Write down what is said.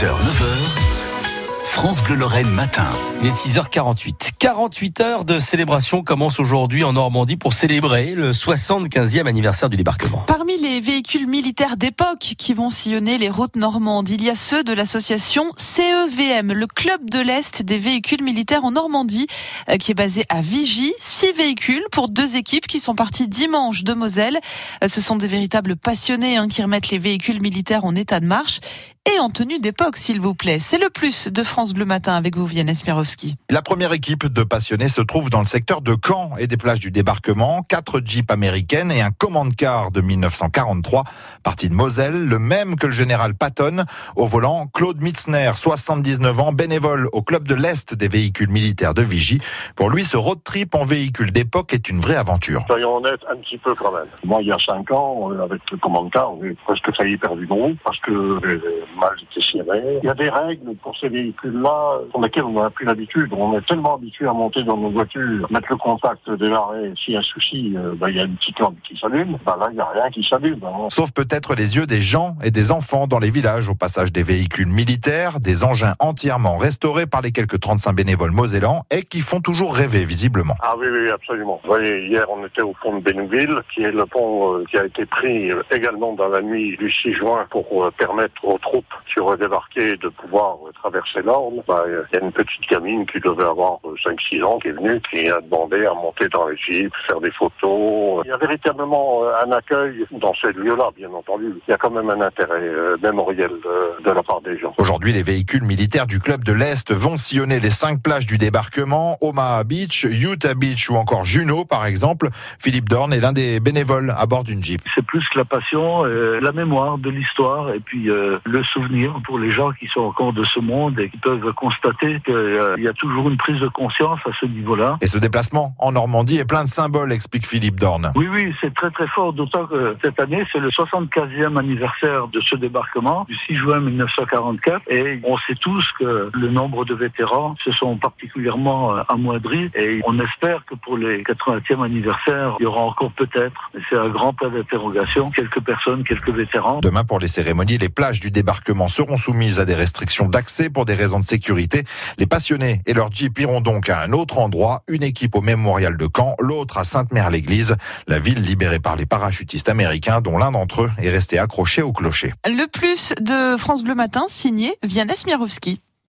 6h, 9h. France Bleu Lorraine matin. Il est 6h48. 48 heures de célébration commencent aujourd'hui en Normandie pour célébrer le 75e anniversaire du débarquement. Parmi les véhicules militaires d'époque qui vont sillonner les routes normandes, il y a ceux de l'association CEVM, le club de l'Est des véhicules militaires en Normandie, euh, qui est basé à Vigy. Six véhicules pour deux équipes qui sont partis dimanche de Moselle. Euh, ce sont des véritables passionnés hein, qui remettent les véhicules militaires en état de marche et en tenue d'époque, s'il vous plaît. C'est le plus de France Bleu Matin avec vous, Vianney Smirowski. La première équipe de passionnés se trouve dans le secteur de Caen et des plages du débarquement. Quatre jeeps américaines et un command car de 1943, parti de Moselle, le même que le général Patton. Au volant, Claude Mitzner, 79 ans, bénévole au club de l'Est des véhicules militaires de Vigy. Pour lui, ce road trip en véhicule d'époque est une vraie aventure. Soyons honnêtes, un petit peu quand même. Moi, il y a cinq ans, avec le command car, on est presque failli perdre du groupe parce que mal. Il y a des règles pour ces véhicules-là pour lesquelles on n'a plus l'habitude. On est tellement habitué à monter dans nos voitures, mettre le contact, démarrer. S'il y a un souci, euh, bah, il y a une petite lampe qui s'allume. Bah, là, il n'y a rien qui s'allume. Hein. Sauf peut-être les yeux des gens et des enfants dans les villages au passage des véhicules militaires, des engins entièrement restaurés par les quelques 35 bénévoles mosellans et qui font toujours rêver visiblement. Ah oui, oui, absolument. Vous voyez, hier, on était au pont de Bénouville, qui est le pont euh, qui a été pris euh, également dans la nuit du 6 juin pour permettre aux troupes qui auraient débarqué de pouvoir traverser l'Orne, bah, il y a une petite gamine qui devait avoir 5-6 ans qui est venue, qui a demandé à monter dans les jeeps, faire des photos. Il y a véritablement euh, un accueil dans ces lieux-là, bien entendu. Il y a quand même un intérêt euh, mémoriel de, de, la part des gens. Aujourd'hui, les véhicules militaires du club de l'Est vont sillonner les cinq plages du débarquement, Omaha Beach, Utah Beach ou encore Juno, par exemple. Philippe Dorn est l'un des bénévoles à bord d'une jeep. C'est plus la passion, euh, la mémoire de l'histoire et puis euh, le souvenir pour les gens qui sont encore de ce monde et qui peuvent constater qu'il euh, y a toujours une prise de conscience à ce niveau-là. Et ce déplacement en Normandie est plein de symboles, explique Philippe Dorn. Oui, oui, c'est très très fort, d'autant que cette année, c'est le 75e anniversaire de ce débarquement, du 6 juin 1944, et on sait tous que le nombre de vétérans se sont particulièrement euh, amoindris, et on espère que pour les 80e anniversaire, il y aura encore peut-être, c'est un grand point d'interrogation, quelques personnes, quelques vétérans. Demain, pour les cérémonies, les plages du seront soumises à des restrictions d'accès pour des raisons de sécurité. Les passionnés et leurs jeeps iront donc à un autre endroit, une équipe au mémorial de Caen, l'autre à Sainte-Mère-l'Église, la ville libérée par les parachutistes américains dont l'un d'entre eux est resté accroché au clocher. Le plus de France Bleu Matin, signé Vianney Smirowski.